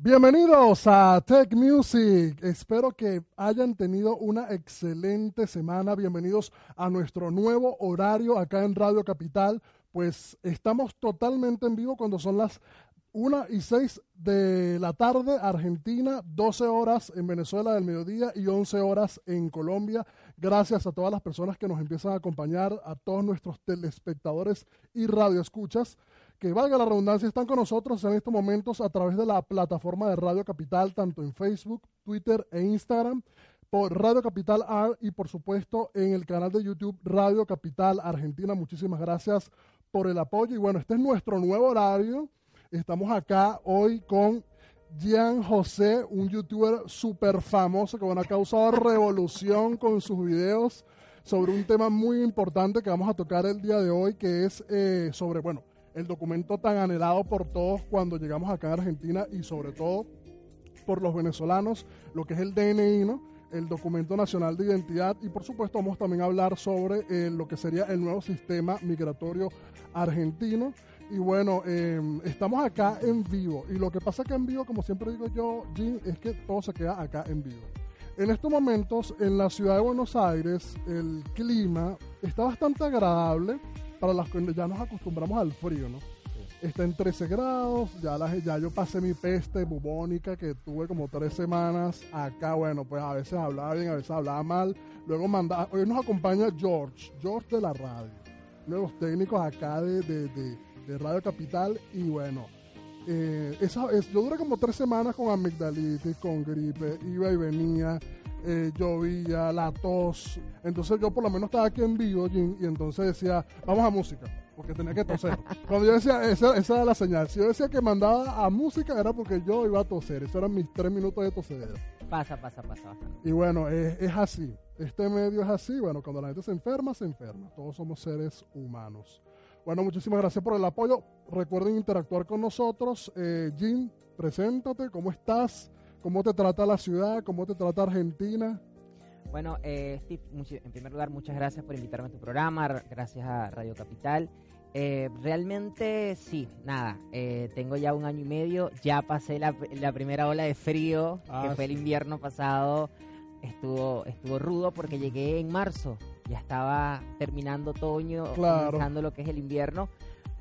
Bienvenidos a Tech Music. Espero que hayan tenido una excelente semana. Bienvenidos a nuestro nuevo horario acá en Radio Capital. Pues estamos totalmente en vivo cuando son las 1 y 6 de la tarde, Argentina, 12 horas en Venezuela del mediodía y 11 horas en Colombia. Gracias a todas las personas que nos empiezan a acompañar, a todos nuestros telespectadores y radioescuchas que valga la redundancia, están con nosotros en estos momentos a través de la plataforma de Radio Capital, tanto en Facebook, Twitter e Instagram, por Radio Capital R y por supuesto en el canal de YouTube Radio Capital Argentina. Muchísimas gracias por el apoyo. Y bueno, este es nuestro nuevo horario. Estamos acá hoy con Gian José, un youtuber súper famoso que bueno, ha causado revolución con sus videos sobre un tema muy importante que vamos a tocar el día de hoy, que es eh, sobre, bueno, el documento tan anhelado por todos cuando llegamos acá en Argentina y sobre todo por los venezolanos, lo que es el DNI, ¿no? el documento nacional de identidad y por supuesto vamos también a hablar sobre eh, lo que sería el nuevo sistema migratorio argentino. Y bueno, em, estamos acá en vivo y lo que pasa acá en vivo, como siempre digo yo, Jim, es que todo se queda acá en vivo. En estos momentos, en la ciudad de Buenos Aires, el clima está bastante agradable para las que ya nos acostumbramos al frío, ¿no? Está en 13 grados, ya, la, ya yo pasé mi peste bubónica que tuve como tres semanas. Acá, bueno, pues a veces hablaba bien, a veces hablaba mal. Luego mandaba, hoy nos acompaña George, George de la radio, nuevos técnicos acá de, de, Radio Capital. Y bueno, eh, esa, es, yo duré como tres semanas con amigdalitis, con gripe, iba y venía eh, llovía, la tos. Entonces yo por lo menos estaba aquí en vivo y entonces decía, vamos a música, porque tenía que toser. Cuando yo decía, esa, esa, era la señal. Si yo decía que mandaba a música era porque yo iba a toser. Esos eran mis tres minutos de toser. Pasa, pasa, pasa. Y bueno, es, es así. Este medio es así. Bueno, cuando la gente se enferma, se enferma. Todos somos seres humanos. Bueno, muchísimas gracias por el apoyo. Recuerden interactuar con nosotros. Eh, Jim, preséntate, ¿cómo estás? ¿Cómo te trata la ciudad? ¿Cómo te trata Argentina? Bueno, eh, Steve, en primer lugar, muchas gracias por invitarme a tu programa, gracias a Radio Capital. Eh, realmente sí, nada, eh, tengo ya un año y medio, ya pasé la, primera ola de frío, que ah, fue el invierno pasado, estuvo, estuvo rudo porque llegué en marzo, ya estaba terminando otoño, comenzando lo que es el invierno,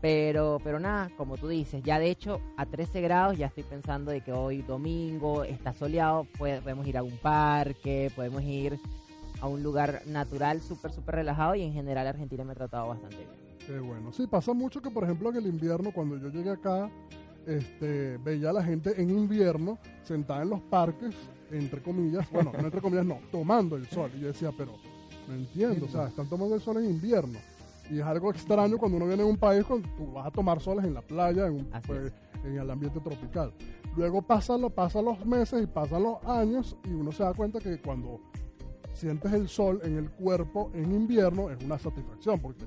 pero, pero nada, como tú dices, ya de hecho a 13 grados ya estoy pensando de que hoy domingo está soleado, podemos ir a un parque, podemos ir a un lugar natural súper, súper relajado y en general Argentina me ha tratado bastante bien. Qué bueno. Sí, pasa mucho que por ejemplo en el invierno, cuando yo llegué acá, este, veía a la gente en invierno sentada en los parques, entre comillas, bueno, no entre comillas, no, tomando el sol. Y yo decía, pero no entiendo, o sea, están tomando el sol en invierno. Y es algo extraño cuando uno viene a un país cuando tú vas a tomar soles en la playa, en, pues, en el ambiente tropical. Luego pasan, lo, pasan los meses y pasan los años y uno se da cuenta que cuando sientes el sol en el cuerpo en invierno es una satisfacción porque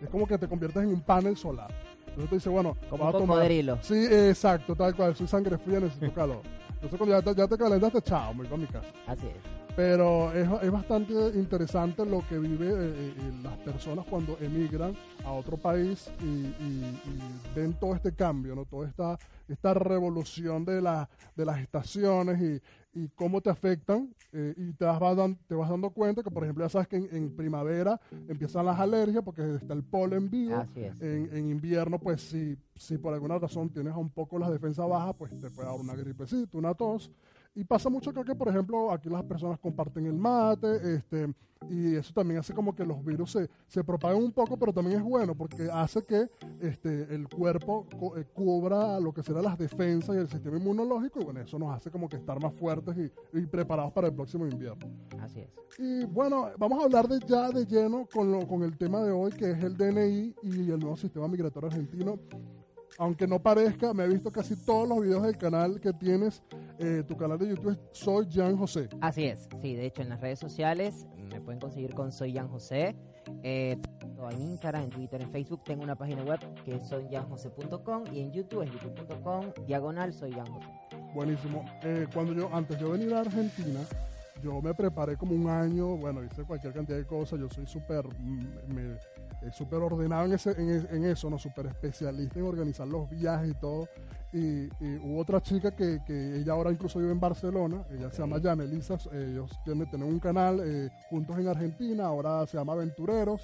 es como que te conviertes en un panel solar. Entonces te dice, bueno, como a tomar. Sí, exacto, tal cual. Soy sangre fría, necesito calor. Entonces cuando ya te, ya te calentaste, chao, me voy a mi casa. Así es. Pero es, es bastante interesante lo que vive eh, eh, las personas cuando emigran a otro país y, y- y ven todo este cambio, ¿no? Toda esta, esta revolución de, la, de las estaciones y, y cómo te afectan eh, y te vas, dan- te vas dando cuenta que, por ejemplo, ya sabes que en, en primavera empiezan las alergias porque está el polen vivo. Así es. En, en invierno, pues si, si por alguna razón tienes un poco las defensas bajas, pues te puede dar una gripecita, una tos. Y pasa mucho creo que, por ejemplo, aquí las personas comparten el mate, este, y eso también hace como que los virus se, se propaguen un poco, pero también es bueno porque hace que este, el cuerpo co- eh, cubra lo que serán las defensas y el sistema inmunológico, y bueno, eso nos hace como que estar más fuertes y, y preparados para el próximo invierno. Así es. Y bueno, vamos a hablar de ya de lleno con, lo, con el tema de hoy, que es el DNI y el nuevo sistema migratorio argentino. Aunque no parezca, me he visto casi todos los videos del canal que tienes. Eh, tu canal de YouTube es Soy Jan José. Así es, sí, de hecho en las redes sociales me pueden conseguir con Soy Jan José, eh, en Instagram, en Twitter, en Facebook, tengo una página web que es soyjanjose.com y en YouTube es youtube.com, diagonal Soy Jan José. Buenísimo. Eh, cuando yo, antes de venir a Argentina, yo me preparé como un año, bueno, hice cualquier cantidad de cosas, yo soy súper mm, me- eh, súper ordenado en, ese, en, en eso, ¿no? Súper especialista en organizar los viajes y todo. Y, y hubo otra chica que, que ella ahora incluso vive en Barcelona, ella se llama Janelisa, ellos tienen, tienen un canal eh, juntos en Argentina, ahora se llama Aventureros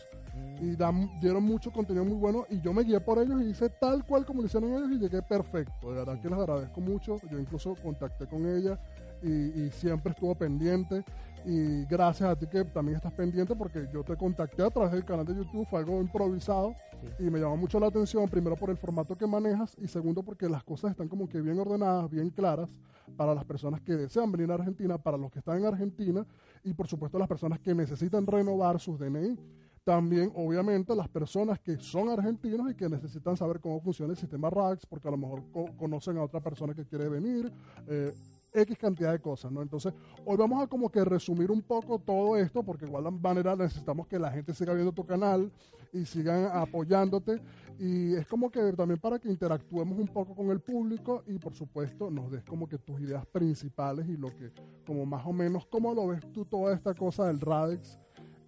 y dan, dieron mucho contenido muy bueno y yo me guié por ellos y hice tal cual como lo hicieron ellos y llegué perfecto. De verdad que les agradezco mucho. Yo incluso contacté con ella y, y siempre estuvo pendiente. Y gracias a ti que también estás pendiente porque yo te contacté a través del canal de YouTube, fue algo improvisado Sí. y me llamó mucho la atención, primero por el formato que manejas y segundo porque las cosas están como que bien ordenadas, bien claras para las personas que desean venir a Argentina, para los que están en Argentina y por supuesto las personas que necesitan renovar sus DNI. También, obviamente, las personas que son argentinos y que necesitan saber cómo funciona el sistema RAX, porque a lo mejor co- conocen a otra persona que quiere venir, eh, X cantidad de cosas, ¿no? Entonces, hoy vamos a como que resumir un poco todo esto, porque igual de manera necesitamos que la gente siga viendo tu canal y sigan apoyándote. Y es como que también para que interactuemos un poco con el público y, por supuesto, nos des como que tus ideas principales y lo que, como más o menos, cómo lo ves tú toda esta cosa del RADEX.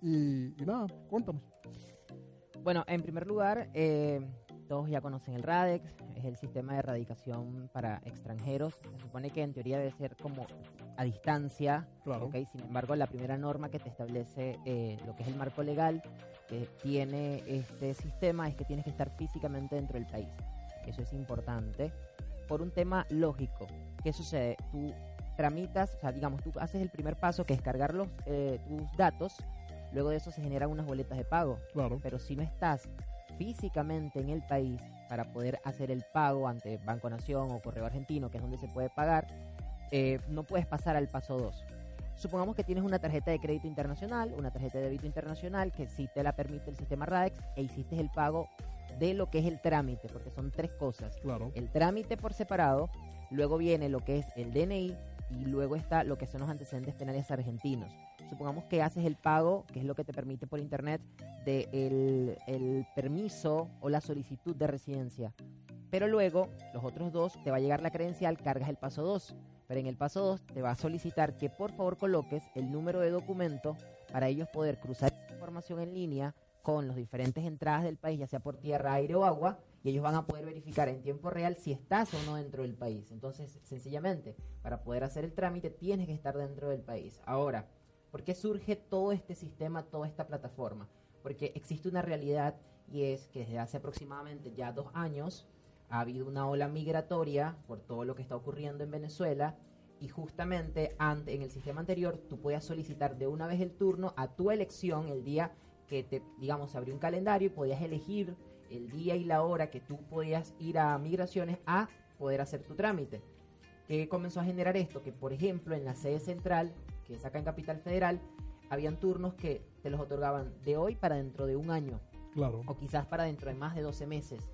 Y, nada, cuéntanos. Bueno, en primer lugar, eh, todos ya conocen el RADEX, es el sistema de erradicación para extranjeros. Se supone que en teoría debe ser como a distancia, Claro. ¿ok? Sin embargo, la primera norma que te establece eh, lo que es el marco legal que tiene este sistema es que tienes que estar físicamente dentro del país. Eso es importante por un tema lógico. ¿Qué sucede? Tú tramitas, o sea, digamos, tú haces el primer paso que es cargar los, eh, tus datos, luego de eso se generan unas boletas de pago Claro. pero si no estás físicamente en el país para poder hacer el pago ante Banco Nación o Correo Argentino, que es donde se puede pagar, eh, no puedes pasar al paso 2. Supongamos que tienes una tarjeta de crédito internacional, una tarjeta de débito internacional, que sí te la permite el sistema RADEX, e hiciste el pago de lo que es el trámite, porque son tres cosas. Claro. El trámite por separado, luego viene lo que es el DNI y luego está lo que son los antecedentes penales argentinos. Supongamos que haces el pago, que es lo que te permite por internet, de el, permiso o la solicitud de residencia. Pero luego, los otros dos, te va a llegar la credencial, cargas el paso 2. Pero en el paso 2 te va a solicitar que por favor coloques el número de documento para ellos poder cruzar información en línea con las diferentes entradas del país, ya sea por tierra, aire o agua, y ellos van a poder verificar en tiempo real si estás o no dentro del país. Entonces, sencillamente, para poder hacer el trámite tienes que estar dentro del país. Ahora, ¿por qué surge todo este sistema, toda esta plataforma? Porque existe una realidad y es que desde hace aproximadamente ya dos años ha habido una ola migratoria por todo lo que está ocurriendo en Venezuela y justamente ante, en el sistema anterior tú podías solicitar de una vez el turno a tu elección el día que te, digamos, abrió un calendario y podías elegir el día y la hora que tú podías ir a migraciones a poder hacer tu trámite. ¿Qué comenzó a generar esto? Que por ejemplo en la sede central, que es acá en Capital Federal, habían turnos que te los otorgaban de hoy para dentro de un año Claro. o quizás para dentro de más de 12 meses.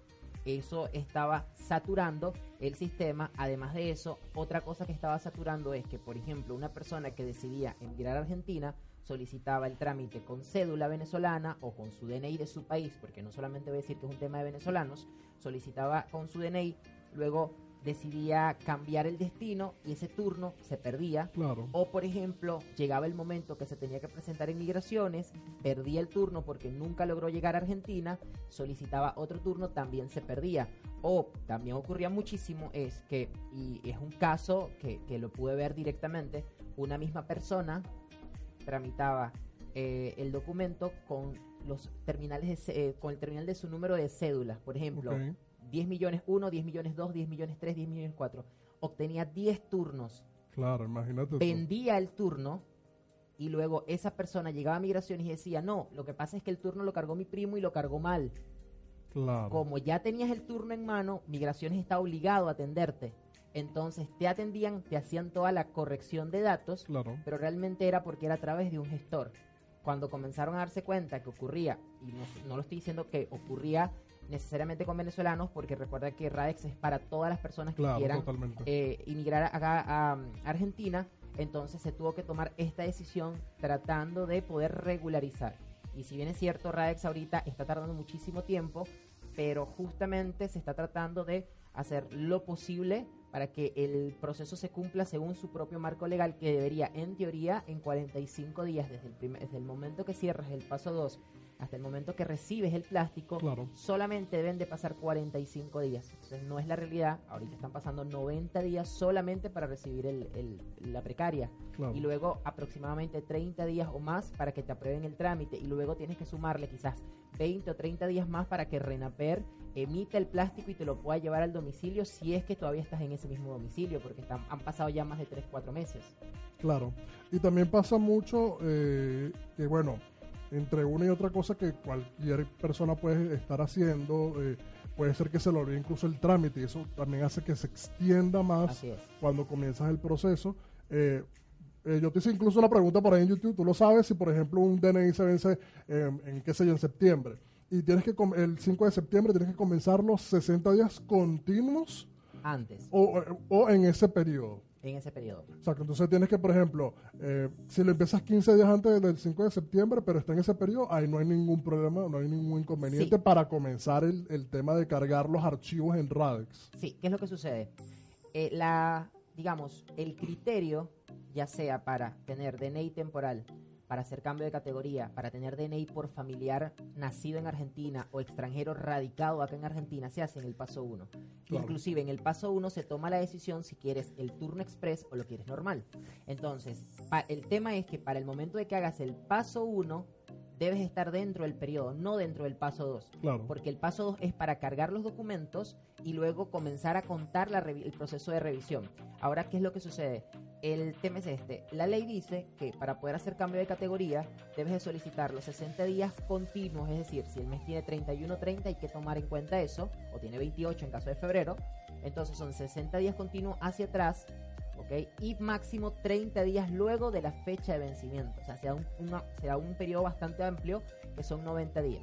Eso estaba saturando el sistema. Además de eso, otra cosa que estaba saturando es que, por ejemplo, una persona que decidía emigrar a Argentina solicitaba el trámite con cédula venezolana o con su DNI de su país, porque no solamente voy a decir que es un tema de venezolanos, solicitaba con su DNI, luego decidía cambiar el destino y ese turno se perdía. Claro. O, por ejemplo, llegaba el momento que se tenía que presentar en migraciones, perdía el turno porque nunca logró llegar a Argentina, solicitaba otro turno, también se perdía. O también ocurría muchísimo es que, y es un caso que, que lo pude ver directamente, una misma persona tramitaba eh, el documento con los terminales de, eh, con el terminal de su número de cédula. Por ejemplo. 10 millones 1, 10 millones 2, 10 millones 3, 10 millones 4. Obtenía 10 turnos, Claro, imagínate. tú. vendía el turno y luego esa persona llegaba a migraciones y decía, no, lo que pasa es que el turno lo cargó mi primo y lo cargó mal. Claro. Como ya tenías el turno en mano, migraciones está obligado a atenderte. Entonces te atendían, te hacían toda la corrección de datos, Claro. pero realmente era porque era a través de un gestor. Cuando comenzaron a darse cuenta que ocurría, y no, no lo estoy diciendo que ocurría necesariamente con venezolanos, porque recuerda que RADEX es para todas las personas que Claro, quieran eh, inmigrar acá a, a Argentina, entonces se tuvo que tomar esta decisión tratando de poder regularizar. Y si bien es cierto, RADEX ahorita está tardando muchísimo tiempo, pero justamente se está tratando de hacer lo posible para que el proceso se cumpla según su propio marco legal, que debería, en teoría, en 45 días, desde el, primer- desde el momento que cierras el paso 2 hasta el momento que recibes el plástico, Claro. solamente deben de pasar 45 días. Entonces no es la realidad, ahorita están pasando 90 días solamente para recibir el- el- la precaria Claro. y luego aproximadamente 30 días o más para que te aprueben el trámite y luego tienes que sumarle quizás 20 o 30 días más para que Renaper emita el plástico y te lo pueda llevar al domicilio si es que todavía estás en ese mismo domicilio porque están, han pasado ya más de 3-4 meses. Claro. Y también pasa mucho eh, que, bueno, entre una y otra cosa que cualquier persona puede estar haciendo, eh, puede ser que se le olvide incluso el trámite y eso también hace que se extienda más cuando comienzas el proceso. Eh, eh, yo te hice incluso una pregunta por ahí en YouTube. Tú lo sabes si, por ejemplo, un DNI se vence en, qué sé yo, en septiembre. Y tienes que, el 5 de septiembre tienes que comenzar los 60 días continuos Antes, o, o en ese periodo. en ese periodo. Exacto, entonces tienes que, por ejemplo, eh, si lo empiezas 15 días antes del 5 de septiembre, pero está en ese periodo, ahí no hay ningún problema, no hay ningún inconveniente Sí. para comenzar el, el tema de cargar los archivos en Radex. Sí, ¿qué es lo que sucede? Eh, la, digamos, el criterio, ya sea para tener DNI temporal, para hacer cambio de categoría, para tener DNI por familiar nacido en Argentina o extranjero radicado acá en Argentina, se hace en el paso 1. Claro. Inclusive en el paso 1 se toma la decisión si quieres el turno express o lo quieres normal. Entonces, el tema es que para el momento de que hagas el paso 1, debes estar dentro del periodo, no dentro del paso 2. Claro, Porque el paso 2 es para cargar los documentos y luego comenzar a contar la el proceso de revisión. Ahora, ¿qué es lo que sucede? El tema es este. La ley dice que para poder hacer cambio de categoría debes de solicitar los 60 días continuos, es decir, si el mes tiene 31-30 hay que tomar en cuenta eso, o tiene 28 en caso de febrero, entonces son 60 días continuos hacia atrás, ¿ok? Y máximo 30 días luego de la fecha de vencimiento, o sea, se da un, una- se da un periodo bastante amplio que son 90 días.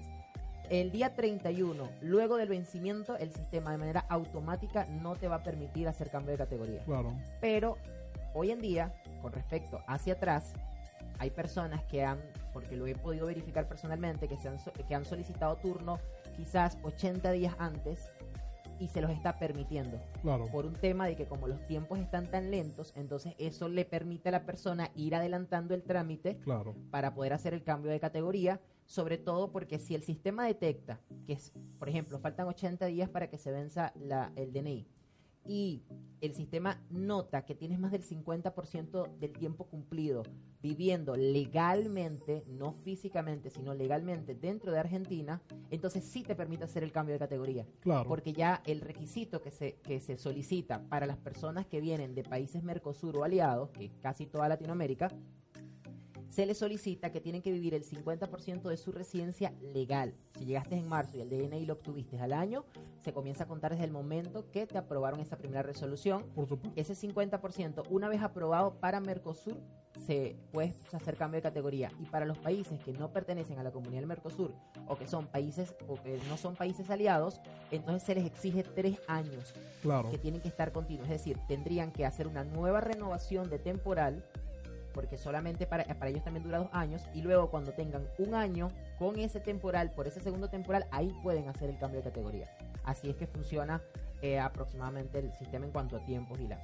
El día 31, luego del vencimiento, el sistema de manera automática no te va a permitir hacer cambio de categoría. claro, Pero hoy en día, con respecto hacia atrás, hay personas que han, porque lo he podido verificar personalmente, que, se han, que han solicitado turno quizás 80 días antes y se los está permitiendo. claro. Por un tema de que como los tiempos están tan lentos, entonces eso le permite a la persona ir adelantando el trámite Claro, para poder hacer el cambio de categoría, sobre todo porque si el sistema detecta que, es, por ejemplo, faltan 80 días para que se venza la, el DNI y el sistema nota que tienes más del 50% del tiempo cumplido viviendo legalmente, no físicamente, sino legalmente dentro de Argentina, entonces sí te permite hacer el cambio de categoría. claro. Porque ya el requisito que se, que se solicita para las personas que vienen de países Mercosur o aliados, que es casi toda Latinoamérica, se les solicita que tienen que vivir el 50% de su residencia legal. Si llegaste en marzo y el DNI lo obtuviste al año, se comienza a contar desde el momento que te aprobaron esa primera resolución. Por supuesto. Ese 50%, una vez aprobado para Mercosur, se puede hacer cambio de categoría. Y para los países que no pertenecen a la comunidad del Mercosur o que son países o que no son países aliados, entonces se les exige tres años Claro, que tienen que estar continuos. Es decir, tendrían que hacer una nueva renovación de temporal, porque solamente para, para ellos también dura dos años, y luego cuando tengan un año con ese temporal, por ese segundo temporal, ahí pueden hacer el cambio de categoría. Así es que funciona eh, aproximadamente el sistema en cuanto a tiempos y la...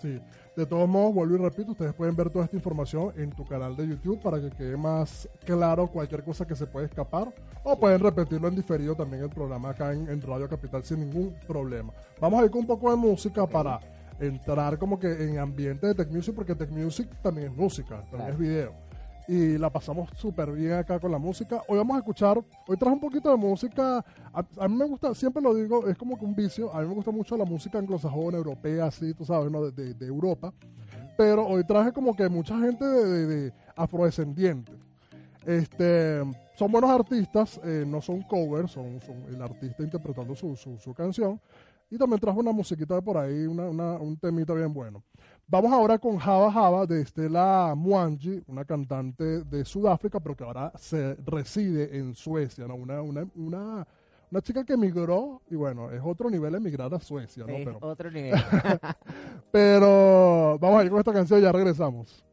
Sí, de todos modos, vuelvo y repito, ustedes pueden ver toda esta información en tu canal de YouTube para que quede más claro cualquier cosa que se puede escapar. O pueden repetirlo en diferido también el programa acá en, en Radio Capital sin ningún problema. Vamos a ir con un poco de música para entrar como que en ambiente de Tech Music, porque Tech Music también es música, también Claro. es video. Y la pasamos súper bien acá con la música. Hoy vamos a escuchar, hoy traje un poquito de música. A, a mí me gusta, siempre lo digo, es como que un vicio. A mí me gusta mucho la música anglosajona, europea, así, tú sabes, ¿no? de, de- de Europa. Pero hoy traje como que mucha gente de, de- de afrodescendientes. Este, son buenos artistas, eh, no son covers, son, son el artista interpretando su, su, su canción. Y también trajo una musiquita de por ahí, una, una- un temita bien bueno. Vamos ahora con Java Java de Estela Mwangi, una cantante de Sudáfrica, pero que ahora se reside en Suecia, ¿no? Una, una, una, una chica que emigró, y bueno, es otro nivel emigrar a Suecia, ¿no? Es Pero, otro nivel. pero vamos a ir con esta canción y ya regresamos.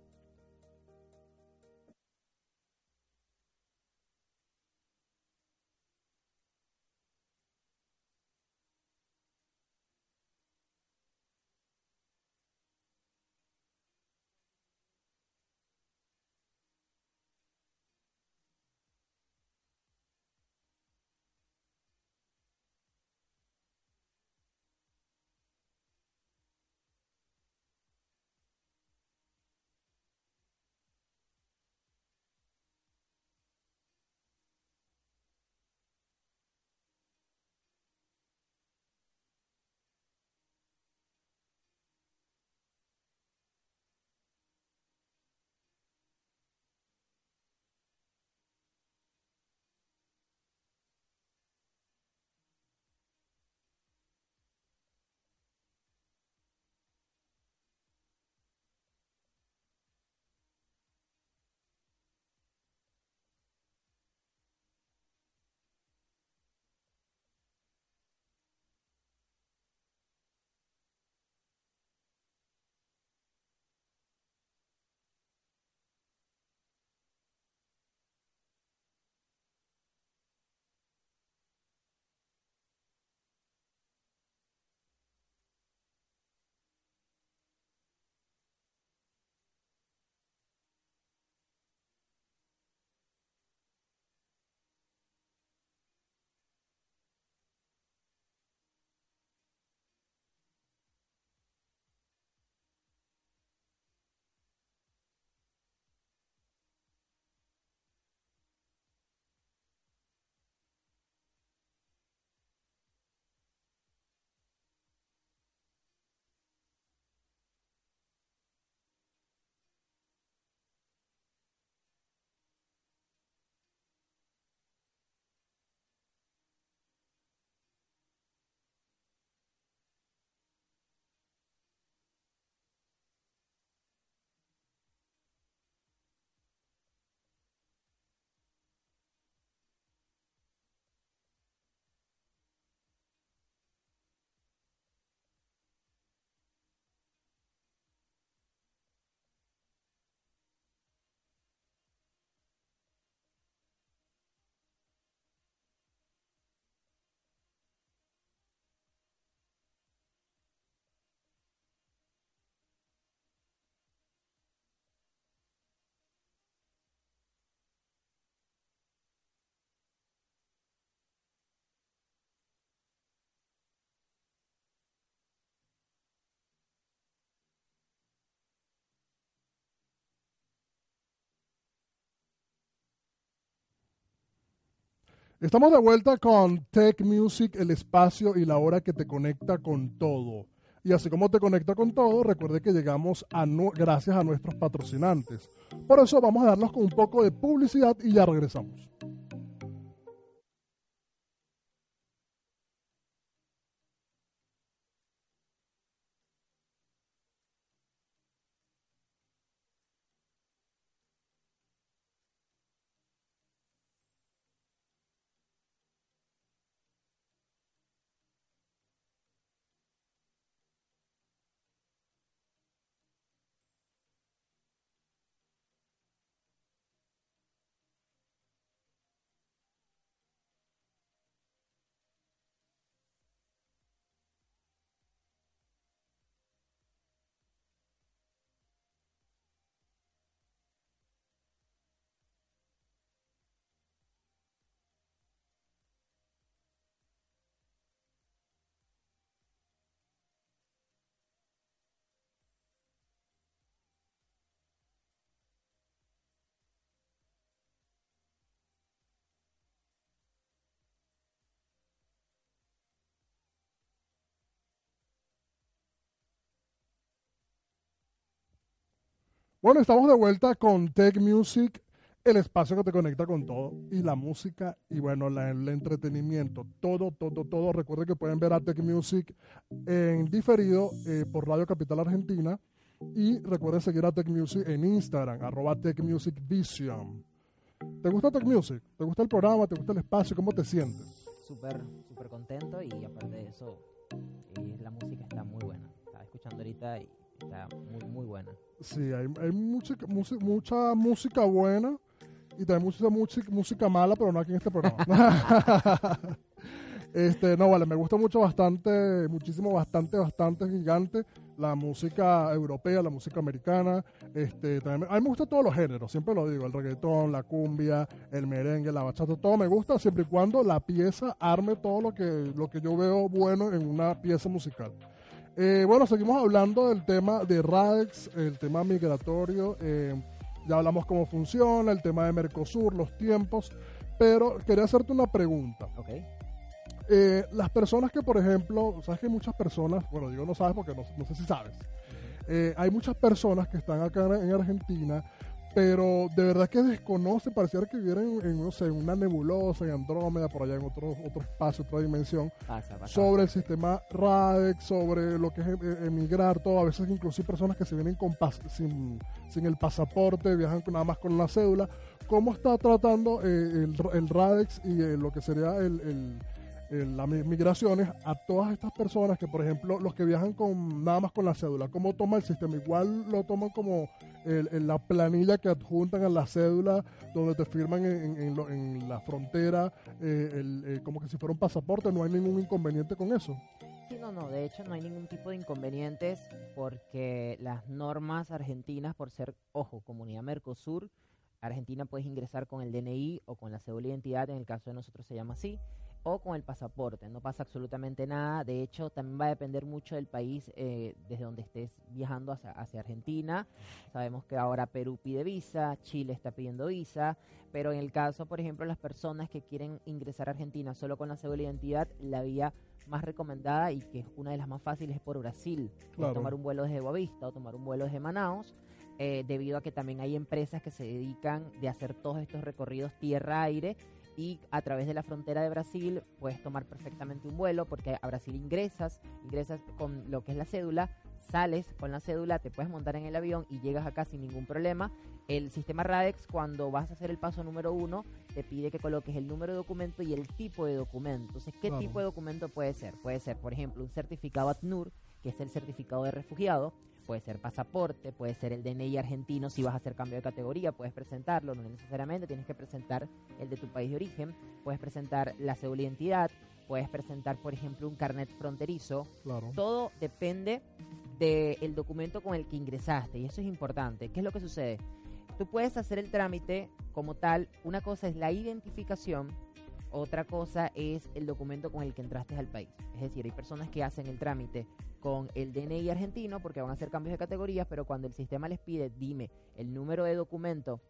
Estamos de vuelta con Tech Music, el espacio y la hora que te conecta con todo. Y así como te conecta con todo, recuerde que llegamos a nu- gracias a nuestros patrocinantes. Por eso vamos a darnos con un poco de publicidad y ya regresamos. Bueno, estamos de vuelta con Tech Music, el espacio que te conecta con todo y la música y bueno, la- el entretenimiento, todo, todo, todo. Recuerden que pueden ver a Tech Music en diferido eh, por Radio Capital Argentina y recuerden seguir a Tech Music en Instagram, arroba Tech Music Vision. ¿Te gusta Tech Music? ¿Te gusta el programa? ¿Te gusta el espacio? ¿Cómo te sientes? Súper, súper contento y aparte de eso, eh, la música está muy buena. Estaba escuchando ahorita y muy, muy buena. Sí, hay, hay mucha, mucha, mucha música buena y también mucha música, mala, pero no aquí en este programa. este, no, vale, me gusta mucho bastante, muchísimo, bastante, bastante gigante la música europea, la música americana. Este, también, a mí me gusta todos los géneros, siempre lo digo, el reggaetón, la cumbia, el merengue, la bachata, todo me gusta siempre y cuando la pieza arme todo lo que, lo que yo veo bueno en una pieza musical. Eh, bueno, seguimos hablando del tema de RADEX, el tema migratorio. eh, ya hablamos cómo funciona, el tema de Mercosur, los tiempos. Pero quería hacerte una pregunta. ¿Ok? Eh, las personas que, por ejemplo, sabes que hay muchas personas, bueno, digo no sabes porque no, no sé si sabes. Eh, hay muchas personas que están acá en Argentina, pero de verdad que desconocen, pareciera que vivieran en, no sé, una nebulosa, en Andrómeda, por allá en otro, otro espacio, otra dimensión Pasa, pasa. sobre el sistema RADEX, sobre lo que es em- emigrar, todo. A veces inclusive personas que se vienen con pas- sin, sin el pasaporte, viajan nada más con la cédula. ¿Cómo está tratando eh, el, el RADEX y eh, lo que sería el- las mi- migraciones a todas estas personas que, por ejemplo, los que viajan con nada más con la cédula? ¿Cómo toma el sistema? Igual lo toman como el- la planilla que adjuntan a la cédula donde te firman en, en- en lo- en la frontera eh, el- eh, como que si fuera un pasaporte, no hay ningún inconveniente con eso. Sí, no, no, de hecho no hay ningún tipo de inconvenientes porque las normas argentinas, por ser, ojo, comunidad Mercosur, Argentina puedes ingresar con el DNI o con la cédula de identidad, en el caso de nosotros se llama así, o con el pasaporte, no pasa absolutamente nada, de hecho también va a depender mucho del país eh, desde donde estés viajando hacia, hacia Argentina, sabemos que ahora Perú pide visa, Chile está pidiendo visa, pero en el caso, por ejemplo, las personas que quieren ingresar a Argentina solo con la cédula de identidad, la vía más recomendada y que es una de las más fáciles es por Brasil. Claro. tomar un vuelo desde Boavista o tomar un vuelo desde Manaus, eh, debido a que también hay empresas que se dedican de hacer todos estos recorridos tierra-aire y a través de la frontera de Brasil puedes tomar perfectamente un vuelo porque a Brasil ingresas, ingresas con lo que es la cédula, sales con la cédula, te puedes montar en el avión y llegas acá sin ningún problema. El sistema RADEX cuando vas a hacer el paso número uno te pide que coloques el número de documento y el tipo de documento. Entonces, ¿qué Claro. tipo de documento puede ser? Puede ser, por ejemplo, un certificado ATNUR, que es el certificado de refugiado, puede ser pasaporte, puede ser el DNI argentino si vas a hacer cambio de categoría, puedes presentarlo, no necesariamente tienes que presentar el de tu país de origen, puedes presentar la cédula de identidad, puedes presentar, por ejemplo, un carnet fronterizo, Claro. todo depende del documento con el que ingresaste y eso es importante. ¿Qué es lo que sucede? Tú puedes hacer el trámite como tal, una cosa es la identificación, otra cosa es el documento con el que entraste al país. Es decir, hay personas que hacen el trámite con el DNI argentino porque van a hacer cambios de categorías, pero cuando el sistema les pide, dime el número de documento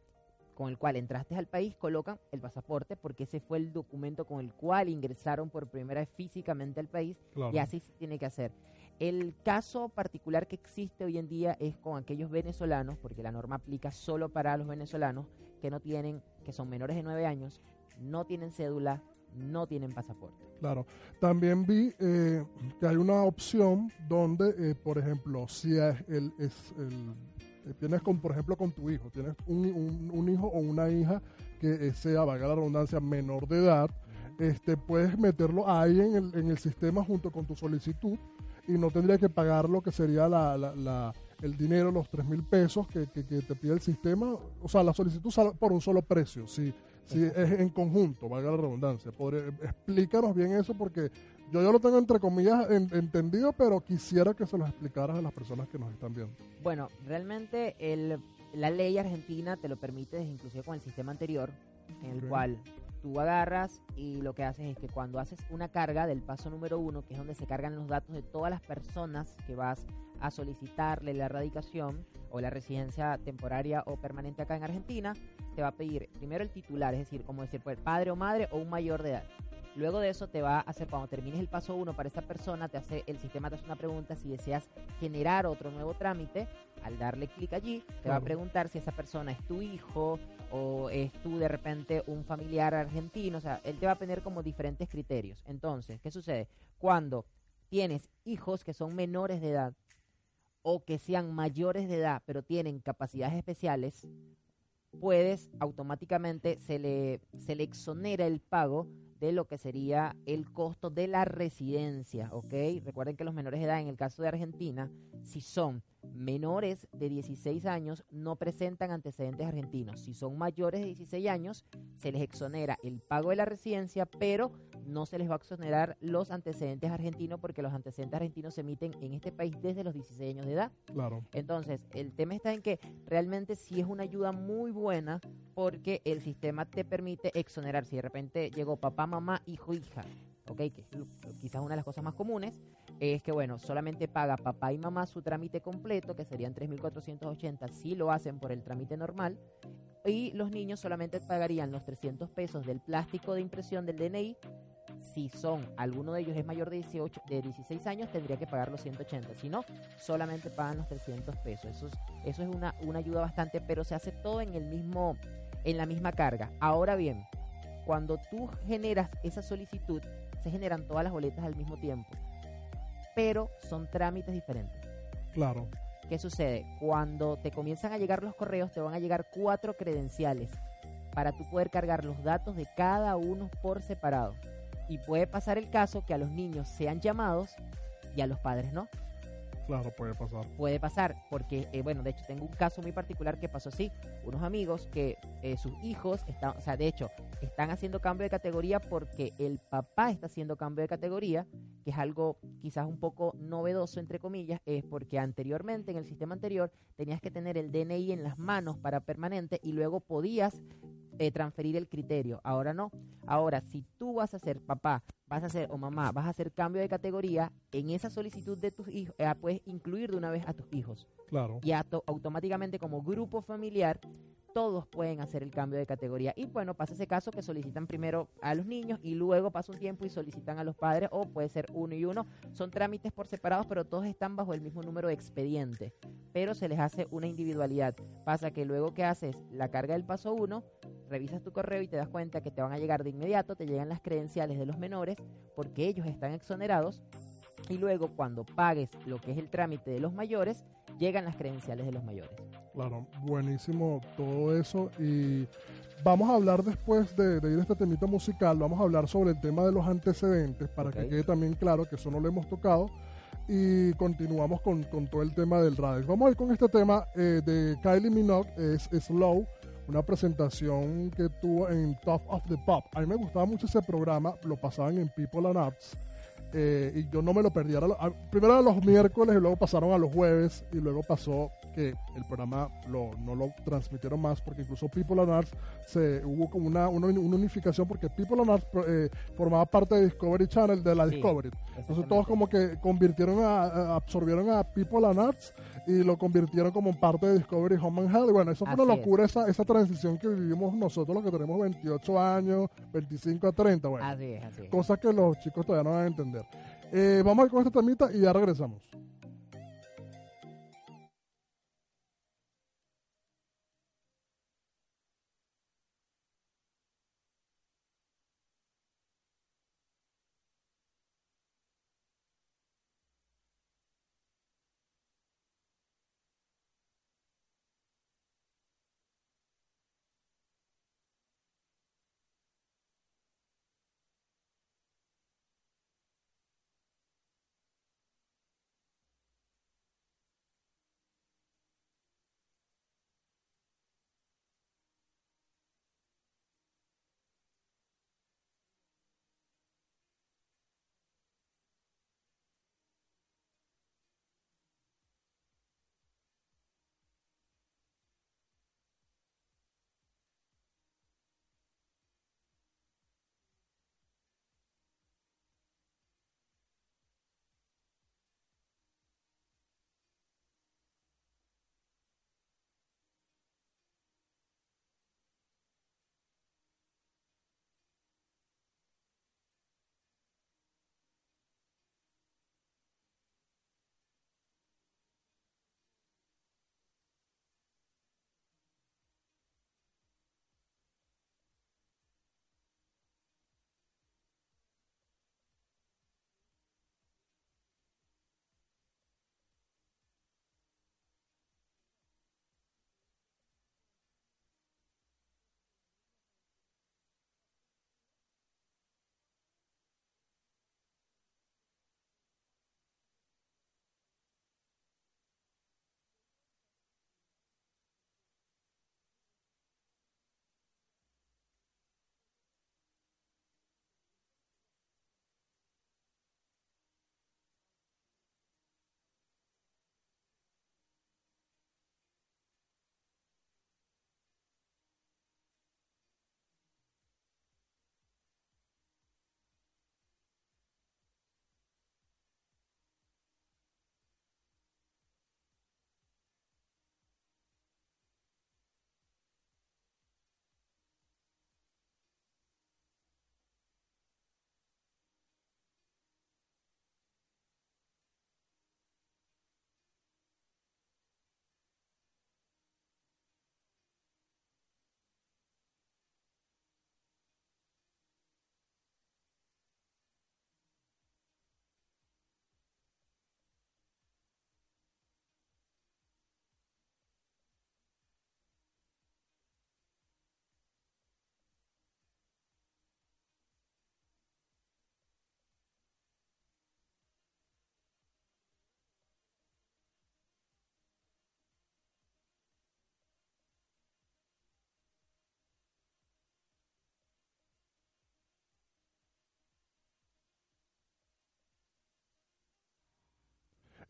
con el cual entraste al país, colocan el pasaporte porque ese fue el documento con el cual ingresaron por primera vez físicamente al país claro. y así se tiene que hacer. El caso particular que existe hoy en día es con aquellos venezolanos, porque la norma aplica solo para los venezolanos que no tienen, que son menores de 9 años, no tienen cédula, no tienen pasaporte. Claro. También vi eh, que hay una opción donde, eh, por ejemplo, si es el, es el, eh, tienes con, por ejemplo, con tu hijo, tienes un, un- un hijo o una hija que eh, sea, valga la redundancia, menor de edad, este, puedes meterlo ahí en el, en el sistema junto con tu solicitud y no tendría que pagar lo que sería la, la- la- el dinero, los 3 mil pesos que, que- que te pide el sistema. O sea, la solicitud sale por un solo precio, si, si es en conjunto, valga la redundancia. Podría- explícanos bien eso porque yo ya lo tengo entre comillas en- entendido, pero quisiera que se los explicaras a las personas que nos están viendo. Bueno, realmente el, la ley argentina te lo permite, inclusive con el sistema anterior, en el cual tú agarras y lo que haces es que cuando haces una carga del paso número uno, que es donde se cargan los datos de todas las personas que vas a solicitarle la erradicación o la residencia temporaria o permanente acá en Argentina, te va a pedir primero el titular, es decir, como decir, pues padre o madre o un mayor de edad. Luego de eso te va a hacer, cuando termines el paso 1 para esa persona, te hace, el sistema te hace una pregunta si deseas generar otro nuevo trámite al darle clic allí, te va a preguntar si esa persona es tu hijo o es tú de repente un familiar argentino. O sea, él te va a poner como diferentes criterios. Entonces, ¿qué sucede? Cuando tienes hijos que son menores de edad o que sean mayores de edad, pero tienen capacidades especiales, puedes automáticamente se le, se exonera el pago de lo que sería el costo de la residencia, ¿ok? Recuerden que los menores de edad, en el caso de Argentina, si son menores de 16 años, no presentan antecedentes argentinos. Si son mayores de 16 años, se les exonera el pago de la residencia, pero no se les va a exonerar los antecedentes argentinos porque los antecedentes argentinos se emiten en este país desde los 16 años de edad. Claro. Entonces, el tema está en que realmente sí es una ayuda muy buena porque el sistema te permite exonerar. Si de repente llegó papá, mamá, hijo, hija, ¿ok? Que es quizás una de las cosas más comunes, es que, bueno, solamente paga papá y mamá su trámite completo, que serían 3.480 si lo hacen por el trámite normal. Y los niños solamente pagarían los 300 pesos del plástico de impresión del DNI. Si son, alguno de ellos es mayor de 18, de 16 años, tendría que pagar los 180. Si no, solamente pagan los 300 pesos. Eso es, eso es una, una ayuda bastante, pero se hace todo en el mismo, en la misma carga. Ahora bien, cuando tú generas esa solicitud, se generan todas las boletas al mismo tiempo, pero son trámites diferentes. Claro. ¿Qué sucede? Cuando te comienzan a llegar los correos, te van a llegar cuatro credenciales para tú poder cargar los datos de cada uno por separado. Y puede pasar el caso que a los niños sean llamados y a los padres no. Claro, puede pasar. Puede pasar, porque, eh, bueno, de hecho tengo un caso muy particular que pasó así. Unos amigos que eh, sus hijos, están, o sea, de hecho, están haciendo cambio de categoría porque el papá está haciendo cambio de categoría, que es algo quizás un poco novedoso, entre comillas, es porque anteriormente, en el sistema anterior, tenías que tener el DNI en las manos para permanente y luego podías eh, transferir el criterio. Ahora no. Ahora, si tú vas a ser papá, vas a ser o mamá, vas a hacer cambio de categoría, en esa solicitud de tus hijos, eh, puedes incluir de una vez a tus hijos. Claro. Y auto- automáticamente como grupo familiar, todos pueden hacer el cambio de categoría. Y bueno, pasa ese caso que solicitan primero a los niños y luego pasa un tiempo y solicitan a los padres, o puede ser uno y uno. Son trámites por separados, pero todos están bajo el mismo número de expediente. Pero se les hace una individualidad. Pasa que luego que haces la carga del paso 1, revisas tu correo y te das cuenta que te van a llegar de inmediato, te llegan las credenciales de los menores, porque ellos están exonerados. Y luego cuando pagues lo que es el trámite de los mayores, llegan las credenciales de los mayores. Claro, buenísimo todo eso. Y vamos a hablar después de, de ir a este temita musical, vamos a hablar sobre el tema de los antecedentes, para Ok. que quede también claro que eso no lo hemos tocado. Y continuamos con, con todo el tema del radio. Vamos a ir con este tema eh, de Kylie Minogue, es Slow, una presentación que tuvo en Top of the Pop. A mí me gustaba mucho ese programa, lo pasaban en People and Arts. Eh, y yo no me lo perdía. Era lo- a- primero era los miércoles y luego pasaron a los jueves y luego pasó que el programa lo, no lo transmitieron más porque incluso People and Arts se, hubo como una, una, una unificación porque People and Arts eh, formaba parte de Discovery Channel, de la Sí, Discovery. Entonces todos como que convirtieron a, a- absorbieron a People and Arts y lo convirtieron como parte de Discovery Home and Health. Y bueno, eso fue una es. locura esa, esa transición que vivimos nosotros los que tenemos 28 años, 25 a 30. Bueno, Así es, así es. cosas que los chicos todavía no van a entender. Eh, vamos a ir con esta temita y ya regresamos.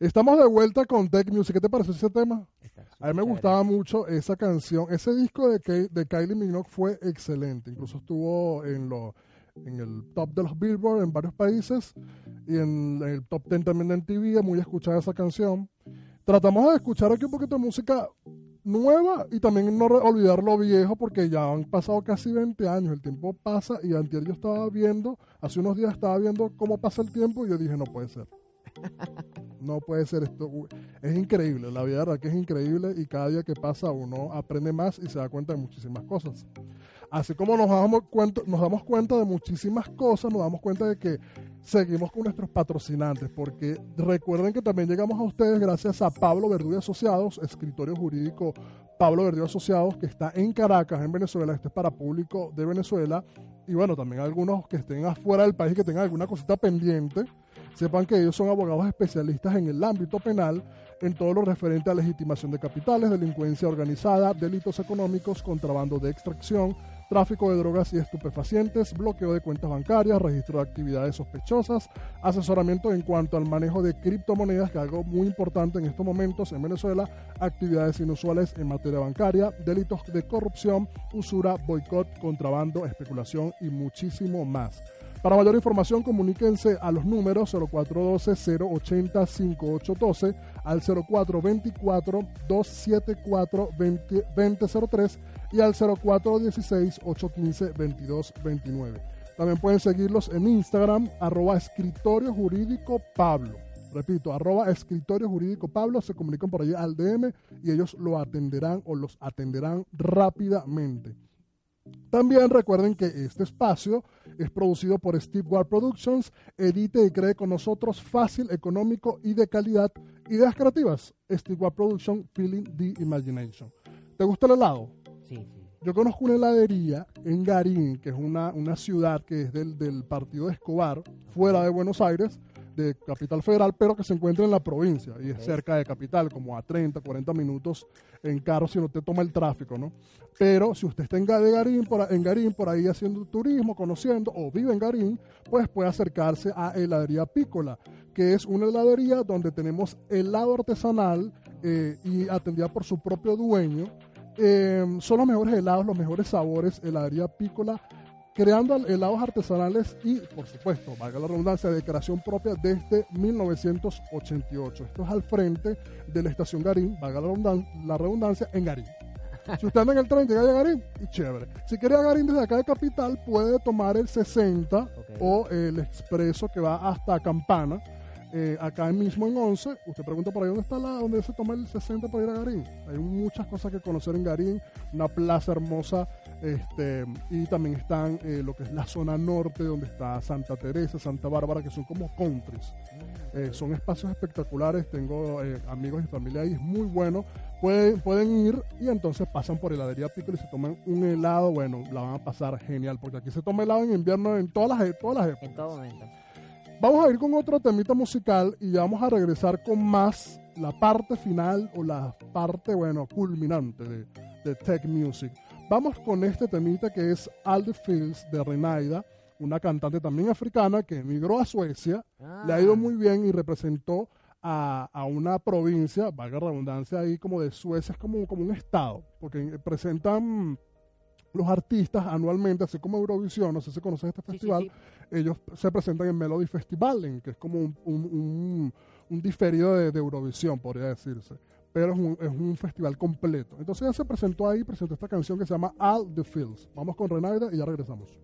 Estamos de vuelta con Tech Music. ¿Qué te parece ese tema? A mí me gustaba mucho esa canción. Ese disco de, Ke- de Kylie Minogue fue excelente. Incluso estuvo en, lo, en el top de los Billboard en varios países y en, el top 10 también de MTV. Muy escuchada esa canción. Tratamos de escuchar aquí un poquito de música nueva y también no olvidar lo viejo porque ya han pasado casi 20 años. El tiempo pasa y antier yo estaba viendo, hace unos días estaba viendo cómo pasa el tiempo y yo dije, no puede ser. No puede ser esto. Es increíble, la verdad que es increíble y cada día que pasa uno aprende más y se da cuenta de muchísimas cosas. Así como nos damos cuenta, nos damos cuenta de muchísimas cosas, nos damos cuenta de que seguimos con nuestros patrocinantes, porque recuerden que también llegamos a ustedes gracias a Pablo Verdugo y Asociados, escritorio jurídico Pablo Verdugo y Asociados, que está en Caracas, en Venezuela. Este es para público de Venezuela. Y bueno, también algunos que estén afuera del país y que tengan alguna cosita pendiente, sepan que ellos son abogados especialistas en el ámbito penal en todo lo referente a legitimación de capitales, delincuencia organizada, delitos económicos, contrabando de extracción, tráfico de drogas y estupefacientes, bloqueo de cuentas bancarias, registro de actividades sospechosas, asesoramiento en cuanto al manejo de criptomonedas, que es algo muy importante en estos momentos en Venezuela, actividades inusuales en materia bancaria, delitos de corrupción, usura, boicot, contrabando, especulación y muchísimo más. Para mayor información, comuníquense a los números 0412-080-5812 al 0424-274-2003 y al 0416-815-2229. También pueden seguirlos en Instagram, arroba escritorio. Repito, arroba escritorio jurídico Pablo, se comunican por allí al DM y ellos lo atenderán o los atenderán rápidamente. También recuerden que este espacio es producido por Steve Ward Productions, edite y cree con nosotros fácil, económico y de calidad. Ideas creativas, Steve Ward Productions, Feeling the Imagination. ¿Te gusta el helado? Sí, sí. Yo conozco una heladería en Garín, que es una, una ciudad que es del, del partido de Escobar, fuera de Buenos Aires, de Capital Federal, pero que se encuentra en la provincia y es cerca de Capital, como a 30, 40 minutos en carro si no te toma el tráfico, ¿no? Pero si usted está en, Garín, por, en Garín, por ahí haciendo turismo, conociendo o vive en Garín, pues puede acercarse a Heladería Pícola, que es una heladería donde tenemos helado artesanal eh, y atendida por su propio dueño. Eh, son los mejores helados, los mejores sabores, heladería Pícola, creando helados artesanales y, por supuesto, valga la redundancia, de creación propia desde 1988. Esto es al frente de la estación Garín, valga la redundan- la redundancia, en Garín. Si usted anda en el tren, llega a Garín, y chévere. Si quiere a Garín desde acá de Capital, puede tomar el 60 Ok. o el expreso que va hasta Campana. Eh, acá mismo en 11, usted pregunta por ahí dónde está la, dónde se toma el 60 para ir a Garín. Hay muchas cosas que conocer en Garín, una plaza hermosa, este, y también están eh, lo que es la zona norte, donde está Santa Teresa, Santa Bárbara, que son como countries. Eh, son espacios espectaculares, tengo eh, amigos y familia ahí, es muy bueno. Pueden, pueden ir y entonces pasan por heladería Pickle y se toman un helado, bueno, la van a pasar genial, porque aquí se toma helado en invierno en todas las, e- todas las épocas. En todo momento. Vamos a ir con otro temita musical y ya vamos a regresar con más la parte final o la parte, bueno, culminante de, de Tech Music. Vamos con este temita que es All the Fields de Renaida, una cantante también africana que emigró a Suecia, le ha ido Ah, muy bien y representó a, a una provincia, valga la redundancia ahí, como de Suecia, es como, como un estado, porque presentan los artistas anualmente, así como Eurovisión, no sé si conoces este sí, sí, festival, sí. Ellos se presentan en Melody Festivalen, que es como un, un, un- un diferido de, Eurovisión, podría decirse. Pero es un, es un festival completo. Entonces ella se presentó ahí, presentó esta canción que se llama All the Fields. Vamos con Renaida y ya regresamos.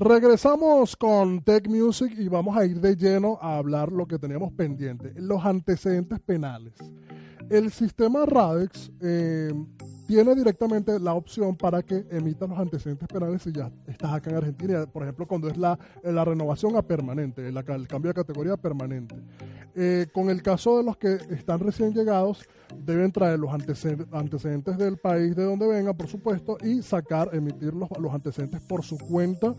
Regresamos con Tech Music y vamos a ir de lleno a hablar lo que teníamos pendiente, los antecedentes penales. El sistema RADEX eh, tiene directamente la opción para que emita los antecedentes penales si ya estás acá en Argentina, por ejemplo, cuando es la, la renovación a permanente, el, cambio de categoría permanente. Eh, con el caso de los que están recién llegados, deben traer los antecedentes, del país de donde vengan, por supuesto, y sacar, emitir los, los antecedentes por su cuenta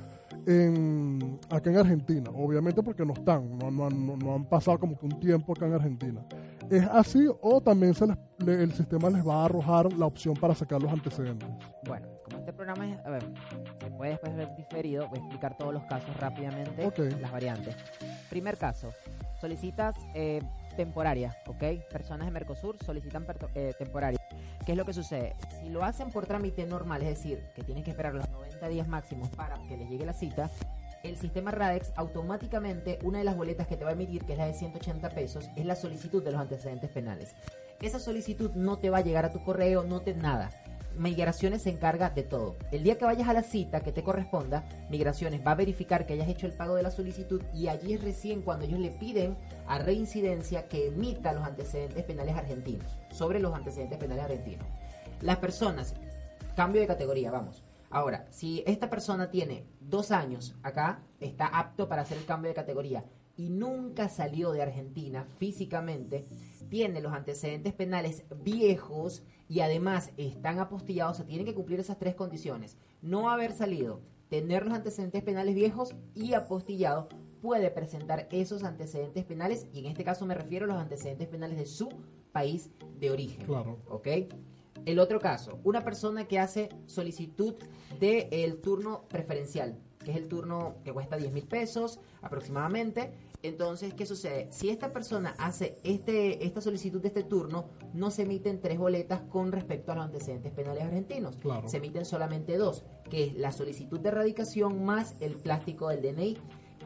en, acá en Argentina. Obviamente porque no están, no, han pasado como que un tiempo acá en Argentina. ¿Es así o también se el sistema les va a arrojar la opción para sacar los antecedentes? Bueno, como este programa es, a ver, se puede después ver diferido, voy a explicar todos los casos rápidamente, las variantes. Primer caso, solicitas eh, temporaria, ¿ok? Personas de Mercosur solicitan eh, temporaria. ¿Qué es lo que sucede? Si lo hacen por trámite normal, es decir, que tienen que esperar los 90 días máximos para que les llegue la cita, el sistema RADEX automáticamente, una de las boletas que te va a emitir, que es la de 180 pesos, es la solicitud de los antecedentes penales. Esa solicitud no te va a llegar a tu correo, no te nada. Migraciones se encarga de todo. El día que vayas a la cita que te corresponda, Migraciones va a verificar que hayas hecho el pago de la solicitud y allí es recién cuando ellos le piden a reincidencia que emita los antecedentes penales argentinos, sobre los antecedentes penales argentinos. Las personas, cambio de categoría, vamos. Ahora, si esta persona tiene dos años acá, está apto para hacer el cambio de categoría y nunca salió de Argentina físicamente, tiene los antecedentes penales viejos y además están apostillados, se tienen que cumplir esas tres condiciones. No haber salido, tener los antecedentes penales viejos y apostillados, puede presentar esos antecedentes penales y en este caso me refiero a los antecedentes penales de su país de origen. Claro. ¿Ok? El otro caso, una persona que hace solicitud del turno preferencial, que es el turno que cuesta 10 mil pesos aproximadamente, entonces, ¿qué sucede? Si esta persona hace este, esta solicitud de este turno, no se emiten tres boletas con respecto a los antecedentes penales argentinos. Se emiten solamente dos, que es la solicitud de erradicación más el plástico del DNI.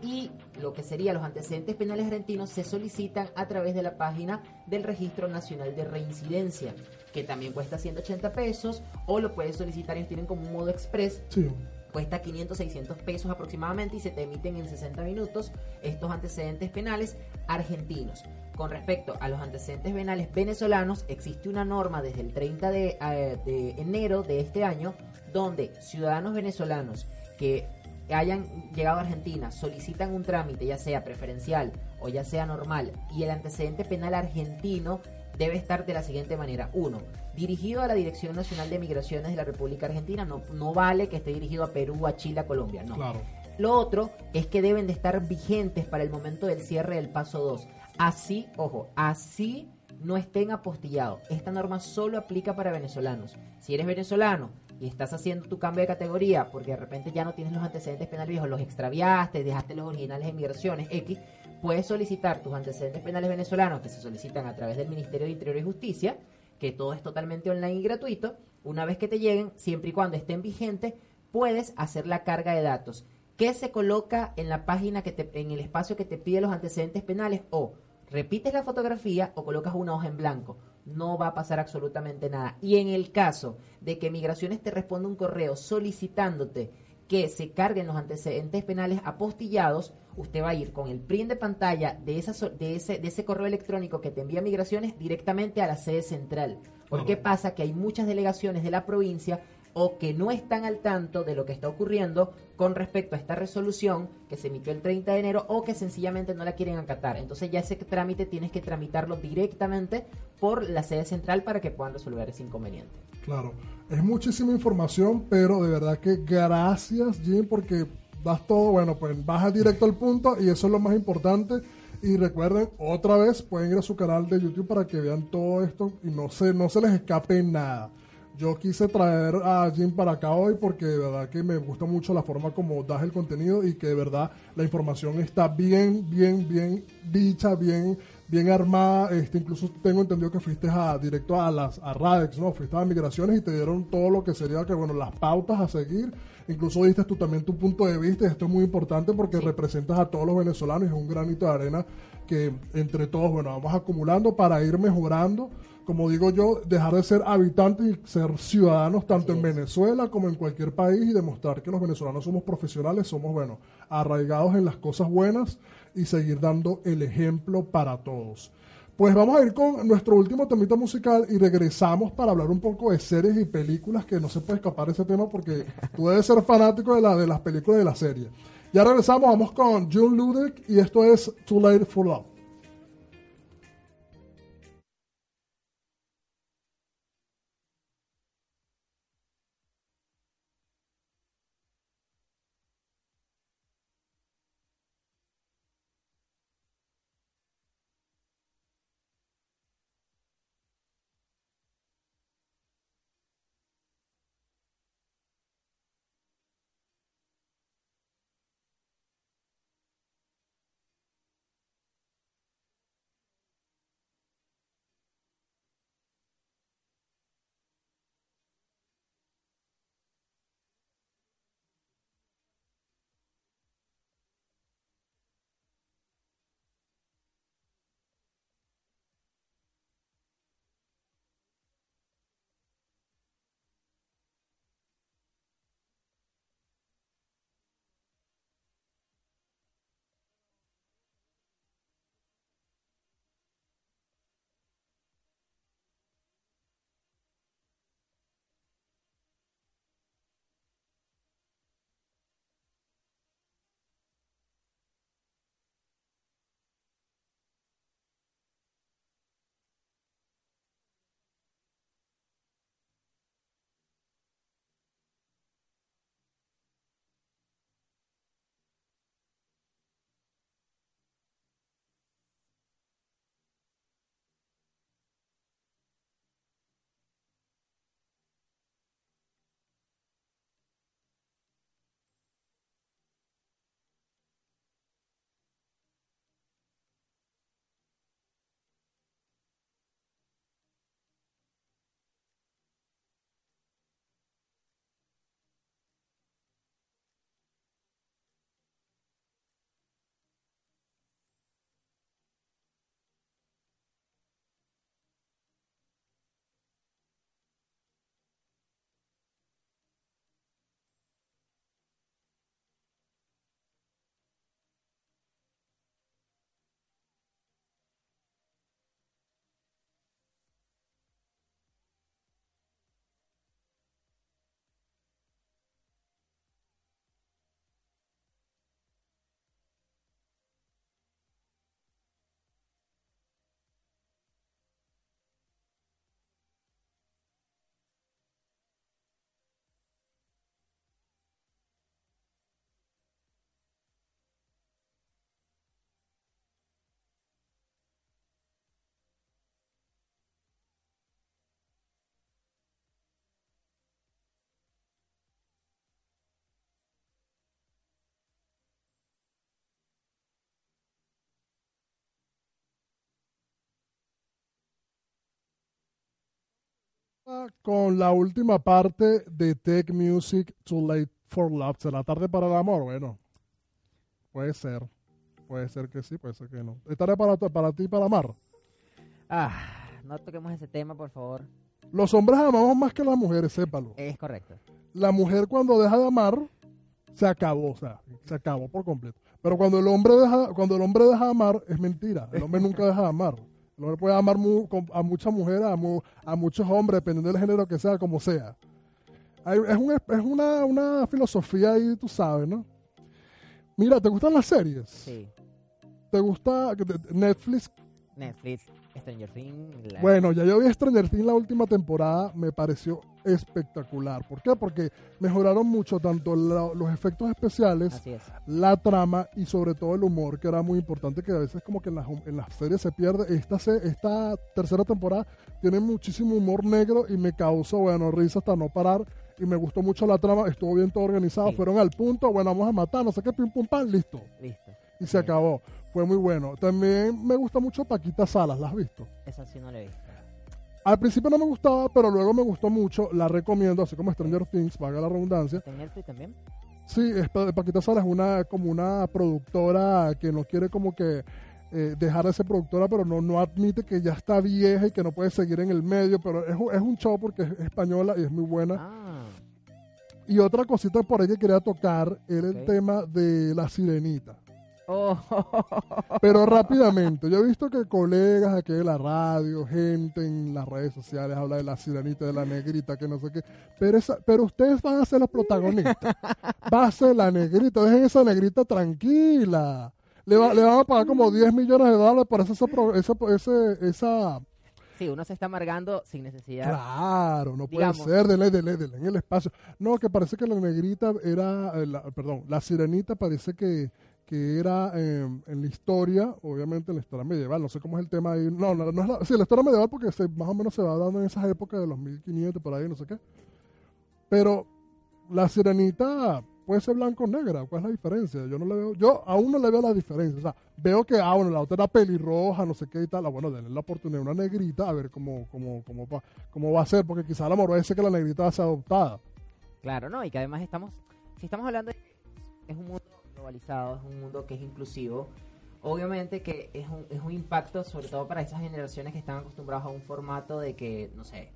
Y lo que serían los antecedentes penales argentinos se solicitan a través de la página del Registro Nacional de Reincidencia, que también cuesta 180 pesos, o lo puedes solicitar, ellos tienen como un modo express. Sí cuesta 500, 600 pesos aproximadamente y se te emiten en 60 minutos estos antecedentes penales argentinos. Con respecto a los antecedentes penales venezolanos, existe una norma desde el 30 de, eh, de enero de este año donde ciudadanos venezolanos que hayan llegado a Argentina solicitan un trámite, ya sea preferencial o ya sea normal, y el antecedente penal argentino debe estar de la siguiente manera. Uno, dirigido a la Dirección Nacional de Migraciones de la República Argentina. No, no vale que esté dirigido a Perú, a Chile, a Colombia. No. Claro. Lo otro es que deben de estar vigentes para el momento del cierre del paso 2. Así, ojo, así no estén apostillados. Esta norma solo aplica para venezolanos. Si eres venezolano y estás haciendo tu cambio de categoría porque de repente ya no tienes los antecedentes penales viejos, los extraviaste, dejaste los originales en migraciones, X, puedes solicitar tus antecedentes penales venezolanos que se solicitan a través del Ministerio de Interior y Justicia, que todo es totalmente online y gratuito. Una vez que te lleguen, siempre y cuando estén vigentes, puedes hacer la carga de datos. ¿Qué se coloca en la página que te, en el espacio que te pide los antecedentes penales? O repites la fotografía o colocas una hoja en blanco. No va a pasar absolutamente nada. Y en el caso de que Migraciones te responda un correo solicitándote que se carguen los antecedentes penales apostillados, usted va a ir con el print de pantalla de, esa, de, ese, de ese correo electrónico que te envía Migraciones directamente a la sede central. Porque pasa que hay muchas delegaciones de la provincia o que no están al tanto de lo que está ocurriendo con respecto a esta resolución que se emitió el 30 de enero o que sencillamente no la quieren acatar. Entonces ya ese trámite tienes que tramitarlo directamente por la sede central para que puedan resolver ese inconveniente. Claro, es muchísima información, pero de verdad que gracias Jim porque das todo, bueno, pues baja directo al punto y eso es lo más importante. Y recuerden, otra vez pueden ir a su canal de YouTube para que vean todo esto y no se, no se les escape nada. Yo quise traer a Jim para acá hoy porque de verdad que me gusta mucho la forma como das el contenido y que de verdad la información está bien, bien, bien dicha, bien bien armada, este, incluso tengo entendido que fuiste a, directo a las a Radex, ¿no? Fuiste a migraciones y te dieron todo lo que sería que, bueno, las pautas a seguir, incluso diste tú también tu punto de vista, y esto es muy importante porque representas a todos los venezolanos y es un granito de arena que entre todos, bueno, vamos acumulando para ir mejorando. Como digo yo, dejar de ser habitantes y ser ciudadanos tanto en Venezuela como en cualquier país y demostrar que los venezolanos somos profesionales, somos, bueno, arraigados en las cosas buenas y seguir dando el ejemplo para todos. Pues vamos a ir con nuestro último temita musical y regresamos para hablar un poco de series y películas que no se puede escapar ese tema porque tú debes ser fanático de, la, de las películas de la serie. Ya regresamos, vamos con June Ludick y esto es Too Late for Love. Con la última parte de Tech Music Too Late for Love. ¿Será tarde para el amor? Bueno, puede ser. Puede ser que sí, puede ser que no. ¿Estaré para, para ti para amar? Ah, no toquemos ese tema, por favor. Los hombres amamos más que las mujeres, sépalo. Es correcto. La mujer cuando deja de amar, se acabó, o sea, se acabó por completo. Pero cuando el hombre deja, cuando el hombre deja de amar, es mentira. El hombre nunca deja de amar. No le puede amar a muchas mujeres, a, muchos hombres, dependiendo del género que sea, como sea. es, una, una, filosofía ahí, tú sabes, ¿no? Mira, ¿te gustan las series? Sí. ¿Te gusta Netflix? Netflix, Stranger Things. Bueno, ya yo vi Stranger Things la última temporada, me pareció espectacular. ¿Por qué? Porque mejoraron mucho tanto los efectos especiales, la trama y sobre todo el humor, que era muy importante, que a veces como que en las, en las series se pierde. Esta, esta tercera temporada tiene muchísimo humor negro y me causó, bueno, risa hasta no parar. Y me gustó mucho la trama, estuvo bien todo organizado, fueron al punto, bueno, vamos a matar, no sé qué, pim pum pam, listo. Listo. Y se acabó fue muy bueno. También me gusta mucho Paquita Salas, ¿la has visto? Esa sí no la he visto. Al principio no me gustaba, pero luego me gustó mucho. La recomiendo, así como Stranger Things, valga la redundancia. ¿Está en Netflix también? Sí, es, Pa- Paquita Salas es una, como una productora que no quiere como que eh, dejar de ser productora, pero no, no admite que ya está vieja y que no puede seguir en el medio. Pero es, un- es un show porque es española y es muy buena. Ah, Y otra cosita por ahí que quería tocar era el tema de la sirenita. Oh, Pero rápidamente, yo he visto que colegas aquí de la radio, gente en las redes sociales habla de la sirenita, de la negrita, que no sé qué. Pero, esa, pero ustedes van a ser los protagonistas. Va a ser la negrita, dejen esa negrita tranquila. Le, va- le van a pagar como 10 millones de dólares por esa, pro- esa, ese- esa... sí, uno se está amargando sin necesidad. Claro, no puede Digamos. ser, dele, dele, dele, en el espacio. No, que parece que la negrita era, eh, la- perdón, la sirenita parece que, que era eh, en la historia, obviamente en la historia medieval, no sé cómo es el tema ahí. No, no, no es la, sí, la historia medieval porque se, más o menos se va dando en esas épocas de los 1500, por ahí, no sé qué. Pero la sirenita puede ser blanco o negra, ¿cuál es la diferencia? Yo no le veo, yo aún no le veo la diferencia. O sea, veo que, ah, bueno, la otra era pelirroja, no sé qué y tal. Ah, bueno, denle la oportunidad a una negrita a ver cómo, cómo, cómo, va, cómo va a ser, porque quizá a lo mejor va a ser que la negrita va a ser adoptada. Claro, ¿no? Y que además estamos, si estamos hablando de es globalizado, es un mundo que es inclusivo, obviamente que es un, es un impacto sobre todo para esas generaciones que están acostumbradas a un formato de que, no sé,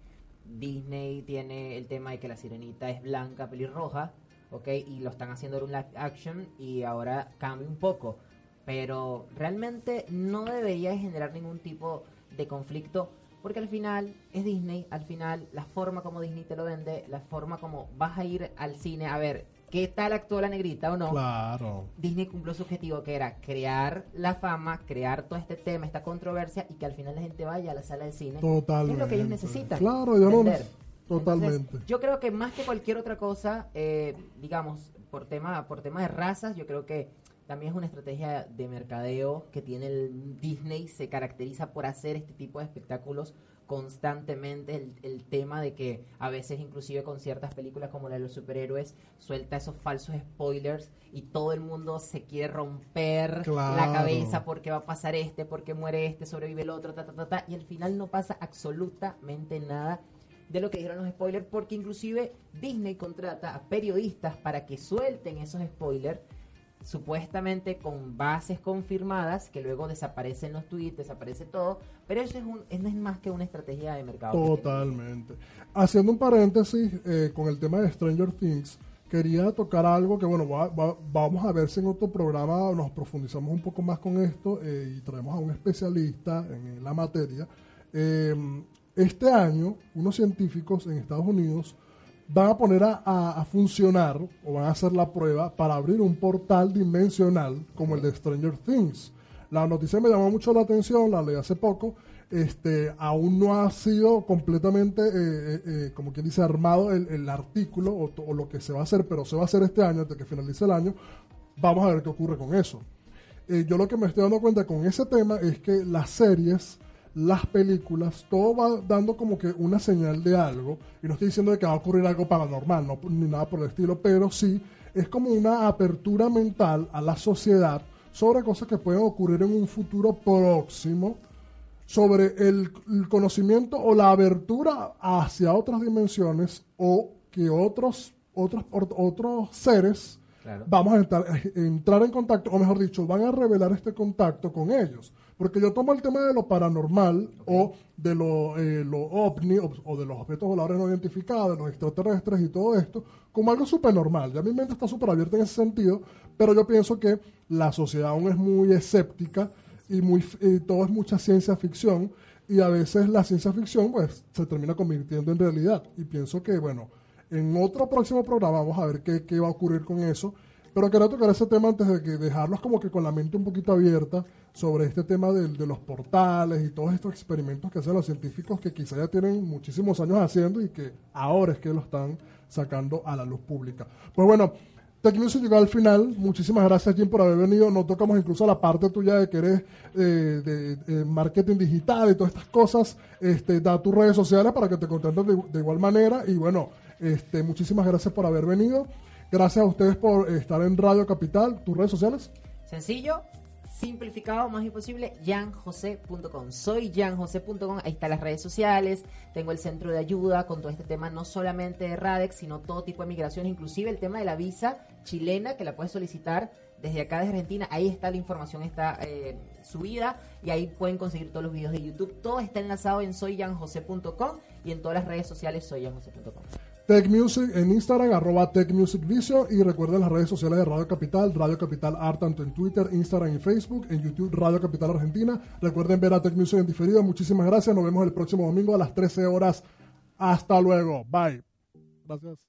Disney tiene el tema de que la sirenita es blanca, pelirroja, ¿ok? Y lo están haciendo en un live action y ahora cambia un poco. Pero realmente no debería generar ningún tipo de conflicto porque al final es Disney, al final la forma como Disney te lo vende, la forma como vas a ir al cine a ver qué tal actuó la negrita o no. Claro. Disney cumplió su objetivo que era crear la fama, crear todo este tema, esta controversia y que al final la gente vaya a la sala del cine. Totalmente. Es lo que ellos necesitan. Claro, yo no. Totalmente. Entonces, yo creo que más que cualquier otra cosa, eh, digamos, por tema, por tema de razas, yo creo que también es una estrategia de mercadeo que tiene el Disney, se caracteriza por hacer este tipo de espectáculos constantemente el, el tema de que a veces inclusive con ciertas películas como la de los superhéroes suelta esos falsos spoilers y todo el mundo se quiere romper la cabeza porque va a pasar este, porque muere este, sobrevive el otro, ta, ta, ta, ta, y al final no pasa absolutamente nada de lo que dijeron los spoilers, porque inclusive Disney contrata a periodistas para que suelten esos spoilers, supuestamente con bases confirmadas, que luego desaparecen los tweets, desaparece todo, pero eso es, un, eso es más que una estrategia de mercado. Totalmente. Haciendo un paréntesis eh, con el tema de Stranger Things, quería tocar algo que, bueno, va- va- vamos a ver si en otro programa nos profundizamos un poco más con esto eh, y traemos a un especialista en la materia. Eh, este año, unos científicos en Estados Unidos van a poner a, a- funcionar o van a hacer la prueba para abrir un portal dimensional como el de Stranger Things. La noticia me llamó mucho la atención, la leí hace poco. Este, aún no ha sido completamente, eh, eh, eh, como quien dice, armado el, el artículo o lo que se va a hacer, pero se va a hacer este año, hasta que finalice el año. Vamos a ver qué ocurre con eso. Eh, yo lo que me estoy dando cuenta con ese tema es que las series, las películas, todo va dando como que una señal de algo. Y no estoy diciendo de que va a ocurrir algo paranormal, no, ni nada por el estilo, pero sí es como una apertura mental a la sociedad sobre cosas que pueden ocurrir en un futuro próximo, sobre el, el conocimiento o la abertura hacia otras dimensiones o que otros, otros, otros seres Claro. vamos a entrar, a entrar en contacto, o mejor dicho, van a revelar este contacto con ellos. Porque yo tomo el tema de lo paranormal o de lo, eh, ovni o, o de los objetos voladores no identificados, de los extraterrestres y todo esto, como algo súper normal. Ya mi mente está súper abierta en ese sentido, pero yo pienso que la sociedad aún es muy escéptica y, muy, y todo es mucha ciencia ficción y a veces la ciencia ficción pues se termina convirtiendo en realidad. Y pienso que, bueno, en otro próximo programa vamos a ver qué, qué va a ocurrir con eso. Pero quería tocar ese tema antes de que dejarlos como que con la mente un poquito abierta sobre este tema del- de, los portales y todos estos experimentos que hacen los científicos que quizá ya tienen muchísimos años haciendo y que ahora es que lo están sacando a la luz pública. Pues bueno, Tech Music llegó al final. Muchísimas gracias, Jim, por haber venido. No tocamos incluso la parte tuya de que eres eh, de, de marketing digital y todas estas cosas. Este, da tus redes sociales para que te contenten de, de igual manera. Y bueno, este, muchísimas gracias por haber venido. Gracias a ustedes por estar en Radio Capital. ¿Tus redes sociales? Sencillo, simplificado más imposible, janjose.com. Soy janjose.com, ahí están las redes sociales, tengo el centro de ayuda con todo este tema, no solamente de RADEX, sino todo tipo de migraciones, inclusive el tema de la visa chilena que la puedes solicitar desde acá de Argentina, ahí está la información, está eh, subida y ahí pueden conseguir todos los videos de YouTube. Todo está enlazado en soyjanjose.com y en todas las redes sociales soyjanjose.com. Tech Music en Instagram, arroba Tech y recuerden las redes sociales de Radio Capital, Radio Capital Art, tanto en Twitter, Instagram y Facebook, en YouTube Radio Capital Argentina. Recuerden ver a Tech Music en diferido. Muchísimas gracias. Nos vemos el próximo domingo a las 13 horas. Hasta luego. Bye. Gracias.